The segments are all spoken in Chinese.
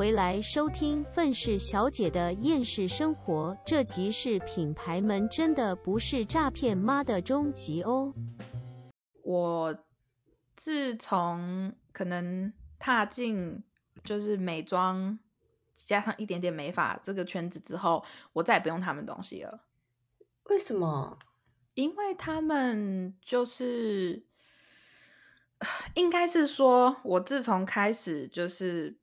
回来收听愤世小姐的厌世生活，这集是品牌们真的不是诈骗妈的终极哦。我自从可能踏进就是美妆加上一点点美发这个圈子之后，我再也不用他们东西了。为什么？因为他们就是，应该是说，我自从开始就是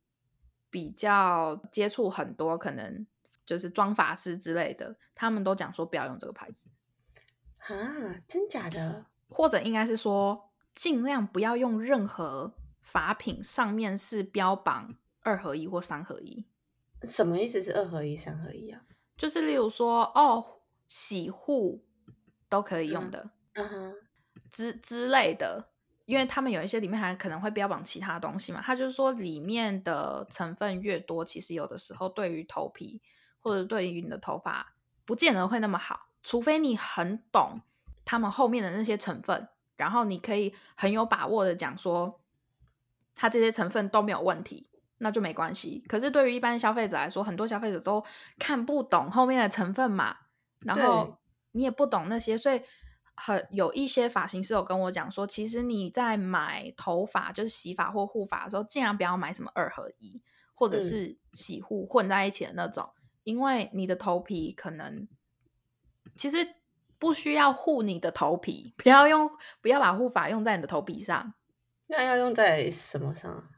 比较接触很多可能就是妆发师之类的，他们都讲说不要用这个牌子，啊，真假的？或者应该是说尽量不要用任何法品上面是标榜二合一或三合一，什么意思是二合一、三合一啊？就是例如说哦，洗护都可以用的。嗯哼，之之类的，因为他们有一些里面还可能会标榜其他东西嘛，他就是说里面的成分越多，其实有的时候对于头皮或者对于你的头发不见得会那么好，除非你很懂他们后面的那些成分，然后你可以很有把握的讲说，它这些成分都没有问题。那就没关系。可是对于一般消费者来说，很多消费者都看不懂后面的成分嘛，然后你也不懂那些，所以很有一些发型师有跟我讲说，其实你在买头发就是洗发或护发的时候，尽量不要买什么二合一或者嗯是洗护混在一起的那种，因为你的头皮可能其实不需要护你的头皮，不要用不要把护发用在你的头皮上。那要用在什么上啊？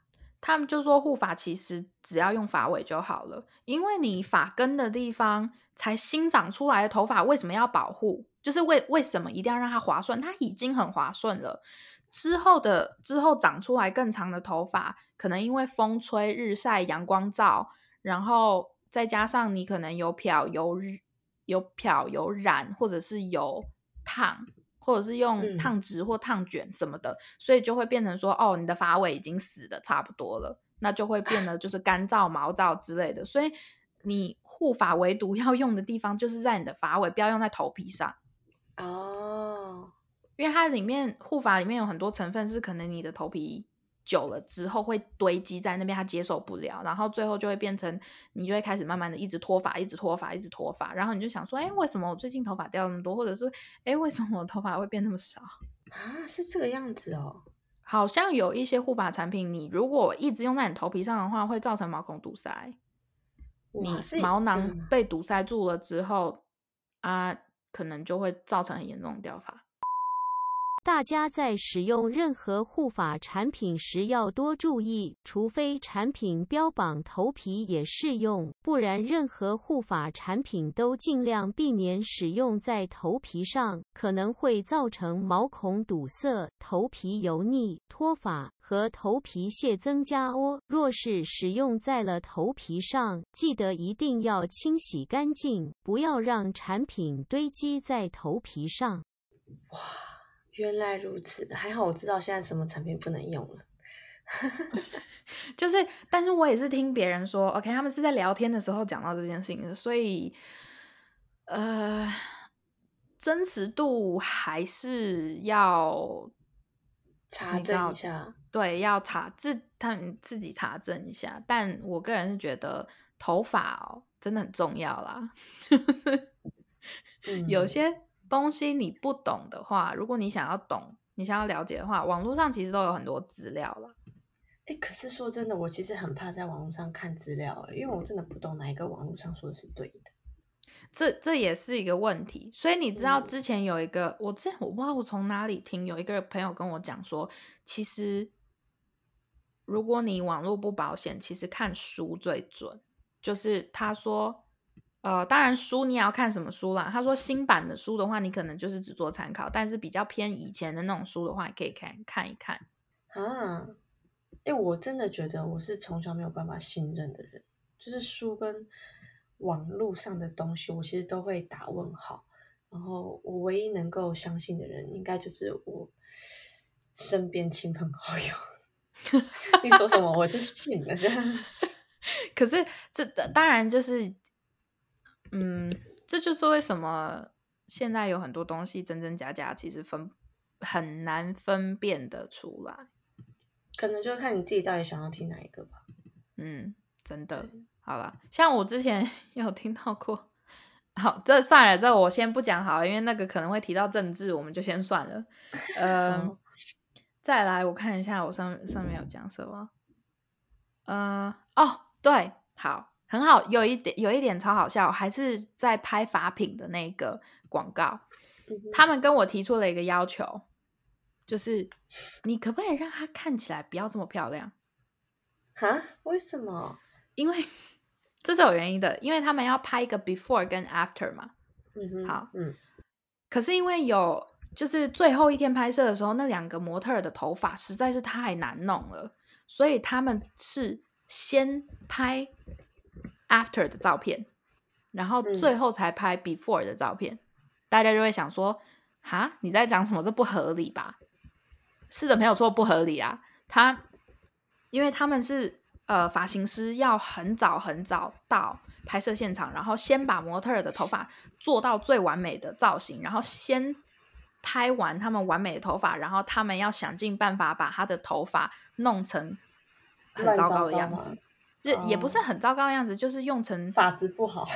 他们就说护发其实只要用发尾就好了，因为你发根的地方才新长出来的头发，为什么要保护？就是为为什么一定要让它滑顺？它已经很滑顺了，之后的之后长出来更长的头发，可能因为风吹日晒、阳光照，然后再加上你可能有漂有日有漂有染，或者是有烫，或者是用嗯烫直或烫卷什么的，所以就会变成说，哦，你的发尾已经死的差不多了，那就会变得就是干燥、毛躁之类的。所以你护发唯独要用的地方就是在你的发尾，不要用在头皮上，哦，因为它里面护发里面有很多成分是可能你的头皮。久了之后会堆积在那边，它接受不了，然后最后就会变成你就会开始慢慢的一直脱发，一直脱发，一直脱发，然后你就想说，哎，为什么我最近头发掉那么多，或者是哎，为什么我头发会变那么少？啊，是这个样子哦。好像有一些护发产品，你如果一直用在你头皮上的话，会造成毛孔堵塞。你毛囊嗯被堵塞住了之后，啊，可能就会造成很严重的掉发。大家在使用任何护发产品时要多注意，除非产品标榜头皮也适用，不然任何护发产品都尽量避免使用在头皮上，可能会造成毛孔堵塞、头皮油腻、脱发和头皮屑增加哦。若是使用在了头皮上，记得一定要清洗干净，不要让产品堆积在头皮上。哇，原来如此，还好我知道现在什么产品不能用了。就是，但是我也是听别人说，OK，他们是在聊天的时候讲到这件事情的，所以，呃，真实度还是要查证一下，对，要查自他们自己查证一下。但我个人是觉得头发哦，真的很重要啦。嗯，有些东西你不懂的话，如果你想要懂，你想要了解的话，网络上其实都有很多资料了。哎，可是说真的，我其实很怕在网络上看资料欸，因为我真的不懂哪一个网络上说的是对的。这这也是一个问题，所以你知道嗯之前有一个，我之前我不知道我从哪里听，有一个朋友跟我讲说，其实如果你网络不保险，其实看书最准。就是他说，呃，当然书你也要看什么书啦。他说新版的书的话，你可能就是只做参考，但是比较偏以前的那种书的话，你可以看看一看。啊，哎，我真的觉得我是从小没有办法信任的人，就是书跟网络上的东西，我其实都会打问号。然后我唯一能够相信的人，应该就是我身边亲朋好友。你说什么我就信了，这样。可是这当然就是，嗯，这就是为什么现在有很多东西真真假假，其实分很难分辨得出来。可能就看你自己到底想要听哪一个吧。嗯，真的。好了，像我之前 有听到过，好，这算了，这我先不讲好了，因为那个可能会提到政治，我们就先算了。呃，再来，我看一下我上上面有讲什么。呃，哦，对，好，很好，有一点有一点超好笑，还是在拍法品的那个广告，嗯他们跟我提出了一个要求，就是你可不可以让它看起来不要这么漂亮？哈？为什么？因为这是有原因的，因为他们要拍一个 before 跟 after 嘛。嗯哼，好嗯，可是因为有就是最后一天拍摄的时候，那两个模特的头发实在是太难弄了，所以他们是先拍 after 的照片，然后嗯最后才拍 before 的照片。大家就会想说：“哈，你在讲什么？这不合理吧？”是的，没有错，不合理啊。他因为他们是呃发型师，要很早很早到拍摄现场，然后先把模特儿的头发做到最完美的造型，然后先拍完他们完美的头发，然后他们要想尽办法把他的头发弄成很糟糕的样子，就也不是哦很糟糕的样子，就是用成发质不好，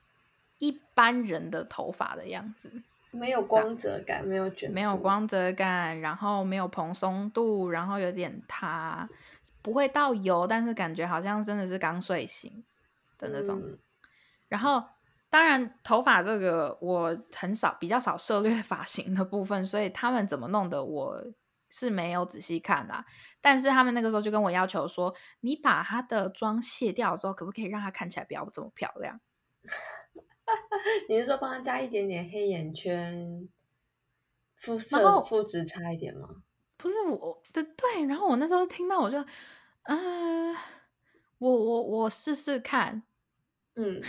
一般人的头发的样子。没有光泽感，没有卷，没有。光泽感，然后没有蓬松度，然后有点塌，不会到油，但是感觉好像真的是刚睡醒的那种。嗯然后，当然头发这个我很少比较少涉略发型的部分，所以他们怎么弄的我是没有仔细看啦。但是他们那个时候就跟我要求说，你把她的妆卸掉之后，可不可以让她看起来不要这么漂亮？你是说帮她加一点点黑眼圈，肤然色肤质差一点吗？不是我，对对，然后我那时候听到我就，嗯、我我我试试看，嗯，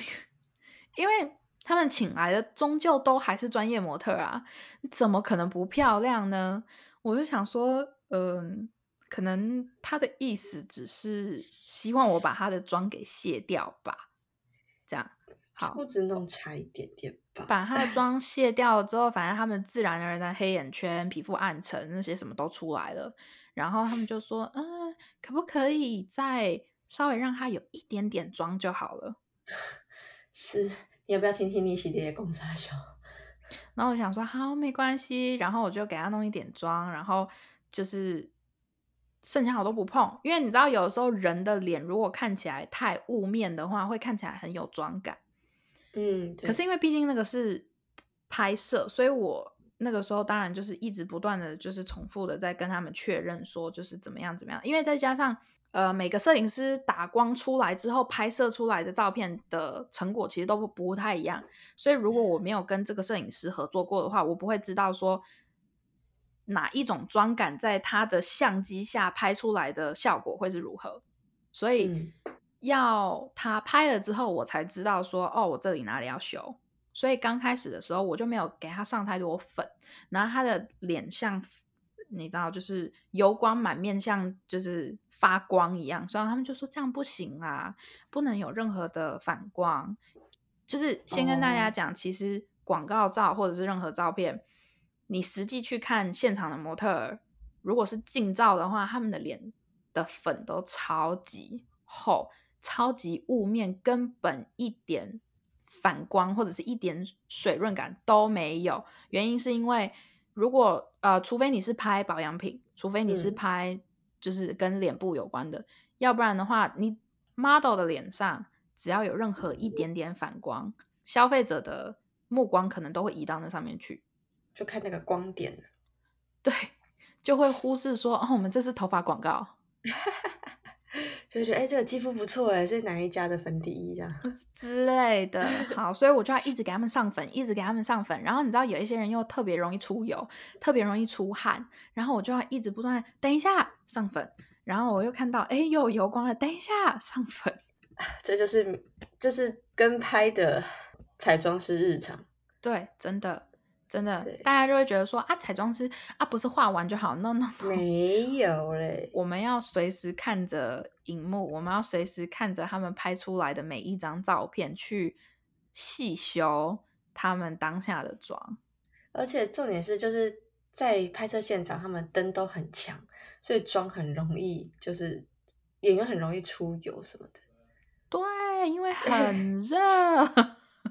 因为他们请来的终究都还是专业模特啊，怎么可能不漂亮呢？我就想说，嗯、可能他的意思只是希望我把他的妆给卸掉吧，这样好。肤质弄差一点点吧。把他的 妆卸掉了之后，反正他们自然而然的黑眼圈、皮肤暗沉那些什么都出来了。然后他们就说：“嗯、可不可以再稍微让他有一点点妆就好了 是，你要不要听听你系列的公差小？？”然后我想说：“好，没关系。”然后我就给他弄一点妆，然后就是剩下我都不碰，因为你知道，有的时候人的脸如果看起来太雾面的话，会看起来很有妆感。嗯，可是因为毕竟那个是拍摄，所以我那个时候当然就是一直不断的就是重复的在跟他们确认说就是怎么样怎么样，因为再加上呃每个摄影师打光出来之后拍摄出来的照片的成果其实都不不太一样，所以如果我没有跟这个摄影师合作过的话，我不会知道说哪一种妆感在他的相机下拍出来的效果会是如何，所以。嗯要他拍了之后，我才知道说，哦，我这里哪里要修。所以刚开始的时候，我就没有给他上太多粉，然后他的脸像你知道，就是油光满面，像就是发光一样。所以他们就说这样不行啦，不能有任何的反光。就是先跟大家哦讲，其实广告照或者是任何照片，你实际去看现场的模特儿，如果是近照的话，他们的脸的粉都超级厚。超级雾面，根本一点反光或者是一点水润感都没有。原因是因为，如果呃，除非你是拍保养品，除非你是嗯拍就是跟脸部有关的，要不然的话，你 model 的脸上只要有任何一点点反光，消费者的目光可能都会移到那上面去，就看那个光点。对，就会忽视说，哦，我们这是头发广告。就觉得哎、这个肌肤不错哎，这是哪一家的粉底液这样？之类的。好，所以我就要一直给他们上粉，一直给他们上粉。然后你知道有一些人又特别容易出油，特别容易出汗，然后我就要一直不断等一下上粉，然后我又看到哎又有油光了，等一下上粉。这就是就是跟拍的彩妆师日常。对，真的真的，大家就会觉得说啊，彩妆师啊不是画完就好，no no no，没有嘞，我们要随时看着荧幕，我们要随时看着他们拍出来的每一张照片，去细修他们当下的妆。而且重点是就是在拍摄现场，他们灯都很强，所以妆很容易就是演员很容易出油什么的。对，因为 很热，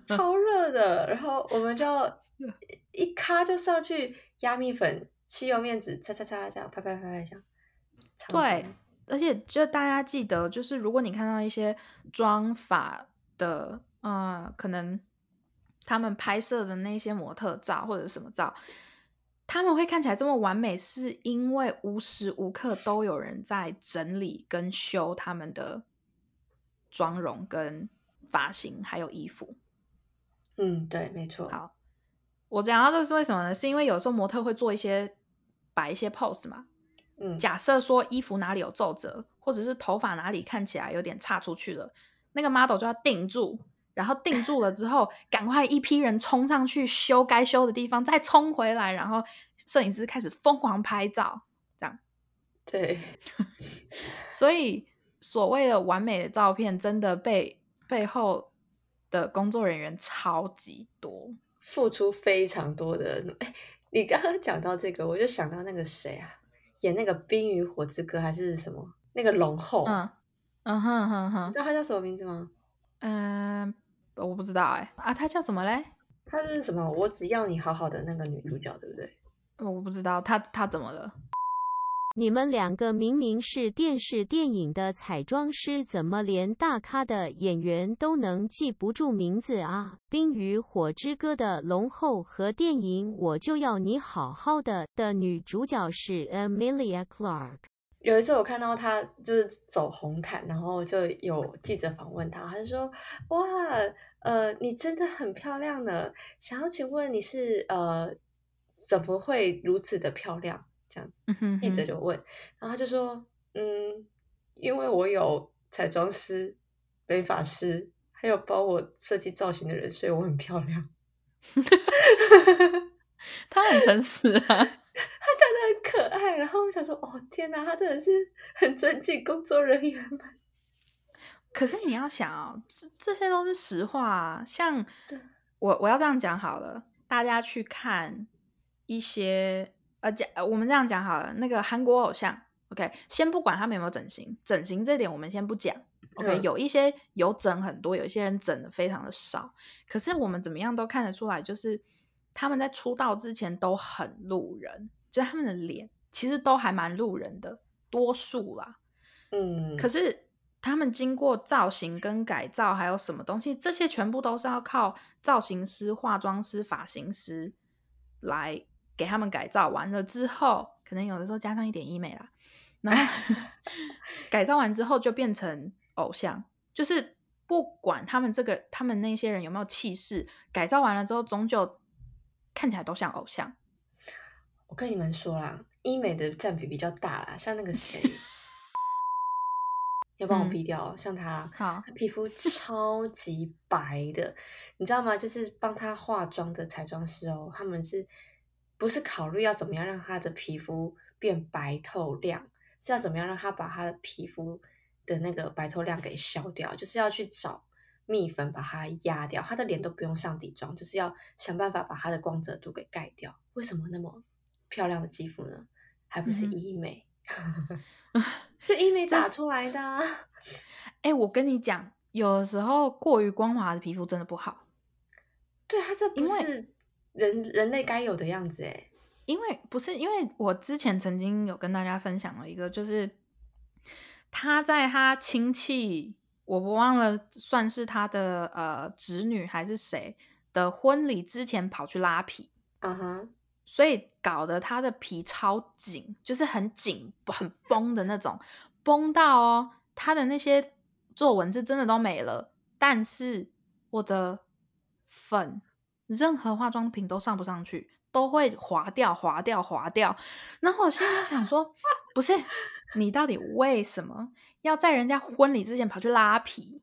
超热的。然后我们就一咔就上去压蜜粉、吸油面纸，擦擦擦这样拍拍拍拍这样。对，而且就大家记得，就是如果你看到一些妆发的，呃，可能他们拍摄的那些模特照或者什么照。他们会看起来这么完美，是因为无时无刻都有人在整理跟修他们的妆容、跟发型，还有衣服。嗯，对，没错。好，我讲到这是为什么呢？是因为有时候模特会做一些摆一些 pose 嘛。嗯，假设说衣服哪里有皱褶，或者是头发哪里看起来有点差出去了，那个 model 就要定住。然后定住了之后，赶快一批人冲上去修该修的地方，再冲回来，然后摄影师开始疯狂拍照，这样。对，所以所谓的完美的照片，真的被背后的工作人员超级多，付出非常多的。哎，你刚刚讲到这个，我就想到那个谁啊，演那个《冰与火之歌》还是什么那个龙后，嗯嗯哼哼哼，知道他叫什么名字吗？嗯。我不知道哎啊，他叫什么嘞？他是什么？我只要你好好的那个女主角，对不对？我不知道他他怎么了？你们两个明明是电视电影的彩妆师，怎么连大咖的演员都能记不住名字啊？《冰与火之歌》的龙后和电影《我就要你好好的》的女主角是 Amelia Clark。有一次我看到她就是走红毯，然后就有记者访问她，她就说：“哇。”呃，你真的很漂亮呢。想要请问你是呃，怎么会如此的漂亮？这样子，记者就问，然后他就说，嗯，因为我有彩妆师、美发师，还有帮我设计造型的人，所以我很漂亮。他很诚实啊，他讲的很可爱。然后我想说，哦天哪，他真的是很尊敬工作人员们。可是你要想哦，这这些都是实话啊。像我，我要这样讲好了，大家去看一些呃讲，我们这样讲好了，那个韩国偶像，OK，先不管他们有没有整形，整形这点我们先不讲，OK，有一些有整很多，有一些人整的非常的少。可是我们怎么样都看得出来，就是他们在出道之前都很路人，就是他们的脸其实都还蛮路人的，多数啦，嗯，可是。他们经过造型跟改造，还有什么东西？这些全部都是要靠造型师、化妆师、发型师来给他们改造完了之后，可能有的时候加上一点医美啦，然后 改造完之后就变成偶像。就是不管他们这个他们那些人有没有气势，改造完了之后，终究看起来都像偶像。我跟你们说啦，医美的占比比较大啦，像那个谁。要帮我逼掉，像他，他皮肤超级白的，你知道吗？就是帮他化妆的彩妆师哦，他们是不是考虑要怎么样让他的皮肤变白透亮？是要怎么样让他把他的皮肤的那个白透亮给消掉？就是要去找蜜粉把它压掉，他的脸都不用上底妆，就是要想办法把他的光泽度给盖掉。为什么那么漂亮的肌肤呢？还不是医美？就医美打出来的，哎，我跟你讲，有的时候过于光滑的皮肤真的不好。对，它这不是人人类该有的样子哎。因为不是，因为我之前曾经有跟大家分享了一个，就是他在他亲戚，我不忘了，算是他的呃侄女还是谁的婚礼之前跑去拉皮，嗯哼。所以搞得他的皮超紧，就是很紧、很绷的那种，绷到哦，他的那些皱纹是真的都没了。但是我的粉，任何化妆品都上不上去，都会滑掉、滑掉、滑掉。然后我心里想说，不是你到底为什么要在人家婚礼之前跑去拉皮？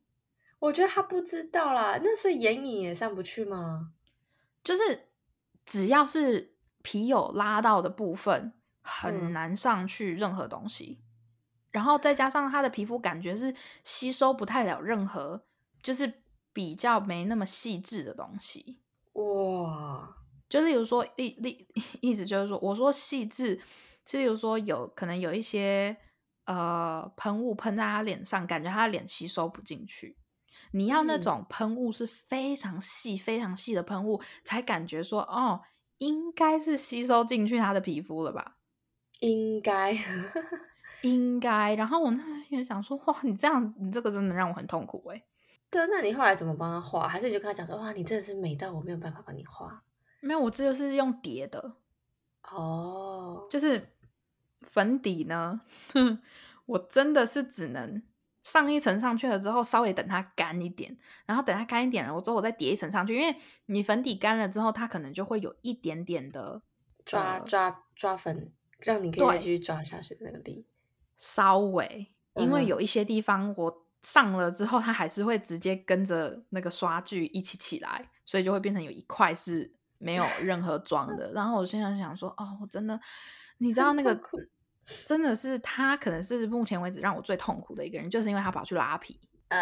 我觉得他不知道啦，那是眼影也上不去吗？就是只要是。皮有拉到的部分很难上去任何东西，然后再加上他的皮肤感觉是吸收不太了任何，就是比较没那么细致的东西。哇，就例如说，例例 意思就是说，我说细致，是例如说有可能有一些呃喷雾喷在他脸上，感觉他的脸吸收不进去，你要那嗯。种喷雾是非常细、非常细的喷雾，才感觉说哦，应该是吸收进去他的皮肤了吧？应该。应该。然后我那时候想说，哇，你这样子，你这个真的让我很痛苦哎、那你后来怎么帮他画？还是你就跟他讲说，哇，你真的是美到我没有办法帮你画没有，我这就是用叠的，哦。就是粉底呢，我真的是只能上一层上去了之后，稍微等它干一点，然后等它干一点了，我之后我再叠一层上去，因为你粉底干了之后，它可能就会有一点点的抓呃抓抓粉，让你可以继续抓下去的那个力。稍微，因为有一些地方我上了之后，它还是会直接跟着那个刷具一起起来，所以就会变成有一块是没有任何妆的。然后我现在想说，哦，我真的，你知道那个真的是他，可能是目前为止让我最痛苦的一个人，就是因为他跑去拉皮。啊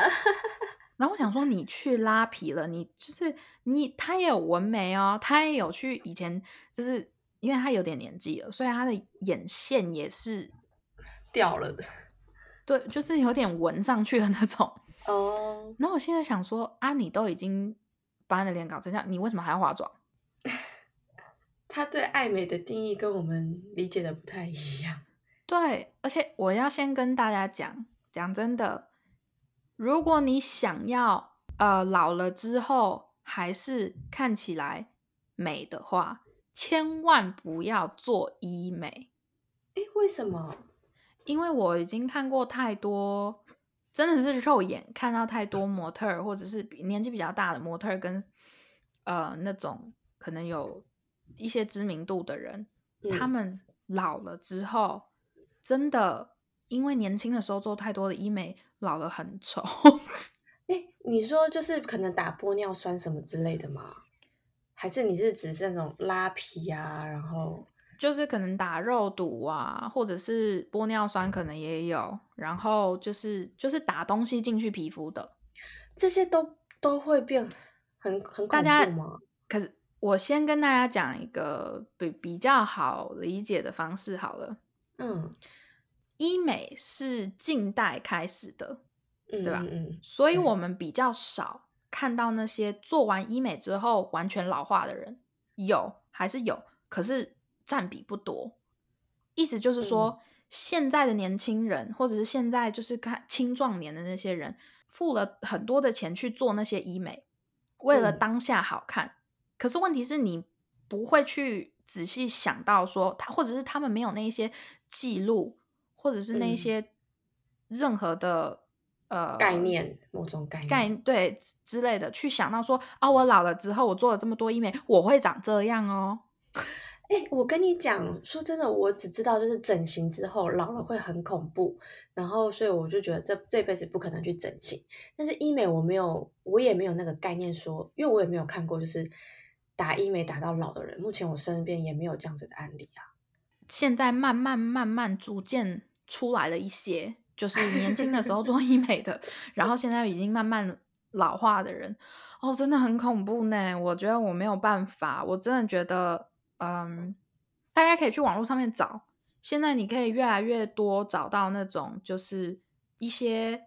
然后我想说，你去拉皮了，你就是你，他也有纹眉哦，他也有去以前，就是因为他有点年纪了，所以他的眼线也是掉了的对，就是有点纹上去的那种。哦。然后我现在想说，啊，你都已经把你的脸搞成这样，你为什么还要化妆？他对爱美的定义跟我们理解的不太一样。对，而且我要先跟大家讲，讲真的，如果你想要呃老了之后还是看起来美的话，千万不要做医美，诶，为什么？因为我已经看过太多，真的是肉眼看到太多模特儿，或者是比年纪比较大的模特儿跟呃那种可能有一些知名度的人，他嗯们老了之后，真的因为年轻的时候做太多的医美，老了很丑。诶，你说就是可能打玻尿酸什么之类的吗？还是你是指是那种拉皮啊，然后就是可能打肉毒啊，或者是玻尿酸，可能也有，然后就是就是打东西进去皮肤的。这些都都会变很很恐大家？可是我先跟大家讲一个比比较好理解的方式好了。嗯医美是近代开始的，嗯，对吧嗯嗯，所以我们比较少看到那些做完医美之后完全老化的人，有还是有，可是占比不多。意思就是说，现在的年轻人，或者是现在就是看青壮年的那些人，付了很多的钱去做那些医美，为了嗯当下好看。可是问题是你不会去仔细想到说他，或者是他们没有那一些记录，或者是那些任何的、呃概念某种概念概对之之类的，去想到说啊，我老了之后，我做了这么多医美，我会长这样哦。哎、我跟你讲，说真的，我只知道就是整形之后老了会很恐怖，然后所以我就觉得这这辈子不可能去整形。但是医美我没有，我也没有那个概念说，因为我也没有看过就是打医美打到老的人，目前我身边也没有这样子的案例啊。现在慢慢慢慢逐渐出来了一些，就是年轻的时候做医美的，然后现在已经慢慢老化的人，哦，真的很恐怖呢。我觉得我没有办法，我真的觉得，嗯，大家可以去网络上面找，现在你可以越来越多找到那种就是一些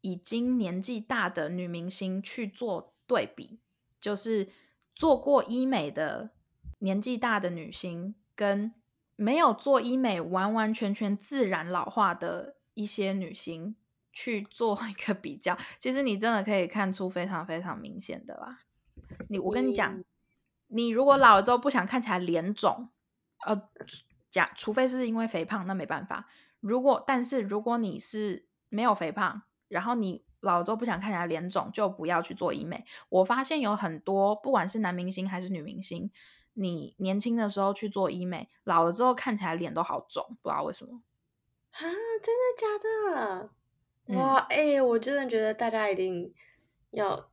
已经年纪大的女明星去做对比，就是做过医美的年纪大的女星跟没有做医美完完全全自然老化的一些女星去做一个比较，其实你真的可以看出非常非常明显的啦。你我跟你讲，你如果老了之后不想看起来脸肿，呃，假除非是因为肥胖，那没办法。如果但是如果你是没有肥胖，然后你老了之后不想看起来脸肿，就不要去做医美。我发现有很多不管是男明星还是女明星，你年轻的时候去做医美，老了之后看起来脸都好肿，不知道为什么。啊，真的假的？嗯哇，哎、我真的觉得大家一定要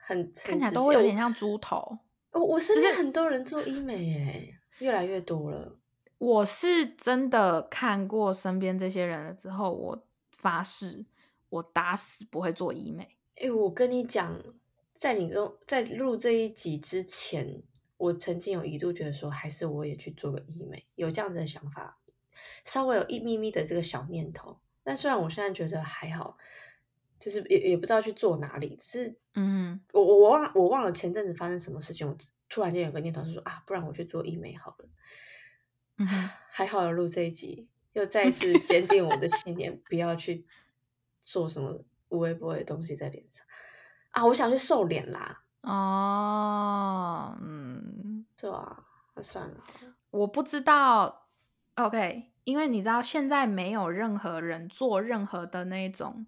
很看起来都会有点像猪头。我我身边很多人做医美耶，越来越多了。我是真的看过身边这些人了之后，我发誓，我打死不会做医美。哎、我跟你讲，在你跟在录这一集之前，我曾经有一度觉得说，还是我也去做个医美，有这样子的想法，稍微有一咪咪的这个小念头。但虽然我现在觉得还好，就是也也不知道去做哪里，只是嗯我我我忘我忘了前阵子发生什么事情，我突然间有个念头是说啊，不然我去做医美好了。嗯，还好有录这一集，又再一次 坚定我的信念，不要去做什么无微不微的东西在脸上啊！我想去瘦脸啦，哦，嗯，对啊，那算了，我不知道，OK，因为你知道现在没有任何人做任何的那种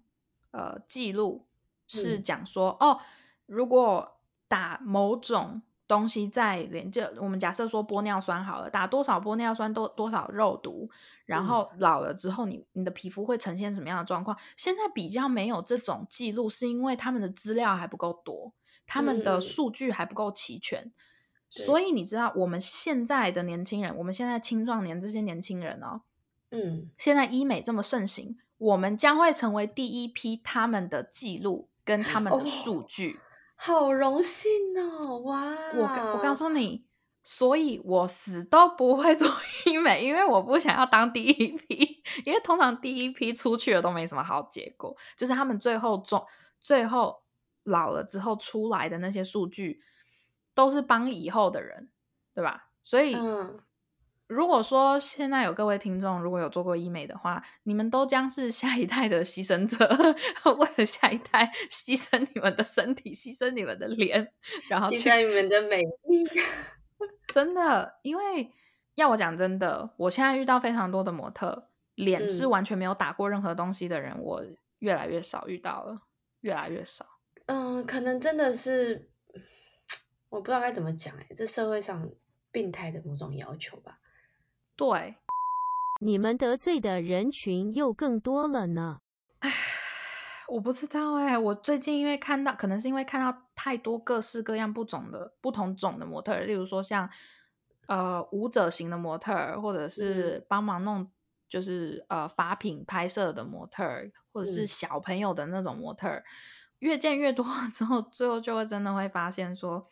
呃记录，是嗯。讲说、哦，如果打某种东西在连，就我们假设说玻尿酸好了，打多少玻尿酸多多少肉毒，然嗯。后老了之后你你的皮肤会呈现什么样的状况？现在比较没有这种记录，是因为他们的资料还不够多，他们的嗯。数据还不够齐全。对。所以你知道，我们现在的年轻人，我们现在青壮年这些年轻人哦，嗯，现在医美这么盛行，我们将会成为第一批他们的记录跟他们的数哦据。好荣幸哦，哇！我告我告诉你，所以我死都不会做医美，因为我不想要当第一批，因为通常第一批出去了都没什么好结果，就是他们最后中最后老了之后出来的那些数据，都是帮以后的人，对吧？所以，嗯，如果说现在有各位听众如果有做过医美的话，你们都将是下一代的牺牲者，为了下一代牺牲你们的身体，牺牲你们的脸，然后牺牲你们的美丽，真的，因为要我讲真的，我现在遇到非常多的模特，脸是嗯完全没有打过任何东西的人，我越来越少遇到了，越来越少。嗯，可能真的是 我不知道该怎么讲哎，这社会上病态的某种要求吧。对，你们得罪的人群又更多了呢。我不知道哎、我最近因为看到，可能是因为看到太多各式各样不种的不同种的模特儿，例如说像呃舞者型的模特儿，或者是帮忙弄就是呃法品拍摄的模特儿，或者是嗯。小朋友的那种模特儿，越见越多 之后，最后就会真的会发现说，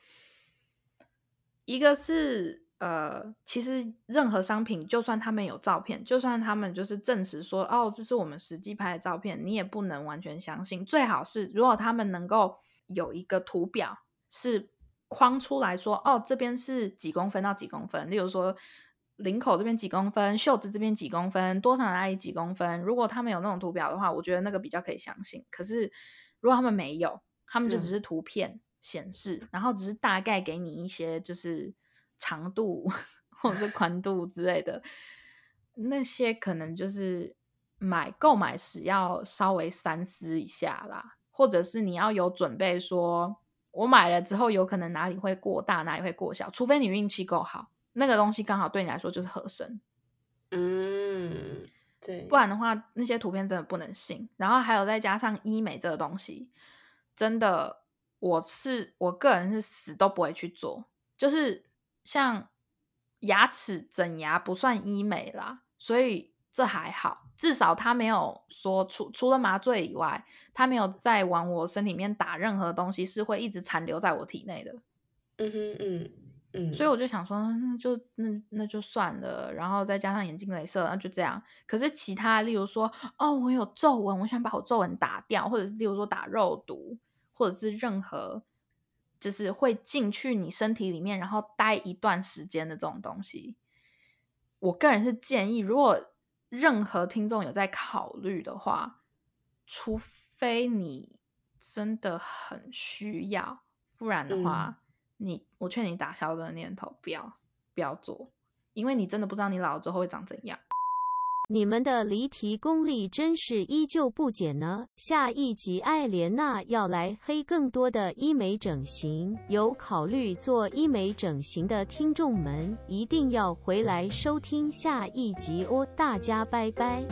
一个是呃，其实任何商品，就算他们有照片，就算他们就是证实说，哦，这是我们实际拍的照片，你也不能完全相信。最好是如果他们能够有一个图表是框出来说，哦，这边是几公分到几公分，例如说领口这边几公分，袖子这边几公分，多少哪里几公分。如果他们有那种图表的话，我觉得那个比较可以相信。可是如果他们没有，他们就只嗯是图片显示，然后只是大概给你一些就是长度或者是宽度之类的，那些可能就是买购买时要稍微三思一下啦，或者是你要有准备说，我买了之后有可能哪里会过大，哪里会过小，除非你运气够好，那个东西刚好对你来说就是合身，嗯，对，不然的话，那些图片真的不能信。然后还有再加上医美这个东西，真的，我是我个人是死都不会去做。就是像牙齿整牙不算医美啦，所以这还好，至少他没有说除除了麻醉以外，他没有再往我身体里面打任何东西，是会一直残留在我体内的。嗯哼嗯嗯，所以我就想说，那就那那就算了，然后再加上眼睛镭射，那就这样。可是其他，例如说，哦，我有皱纹，我想把我皱纹打掉，或者是例如说打肉毒，或者是任何就是会进去你身体里面，然后待一段时间的这种东西，我个人是建议，如果任何听众有在考虑的话，除非你真的很需要，不然的话。你我劝你打消这个念头，不要不要做，因为你真的不知道你老了之后会长怎样。你们的离题功力真是依旧不减呢。下一集艾莲娜要来黑更多的医美整形，有考虑做医美整形的听众们一定要回来收听下一集哦。大家拜拜。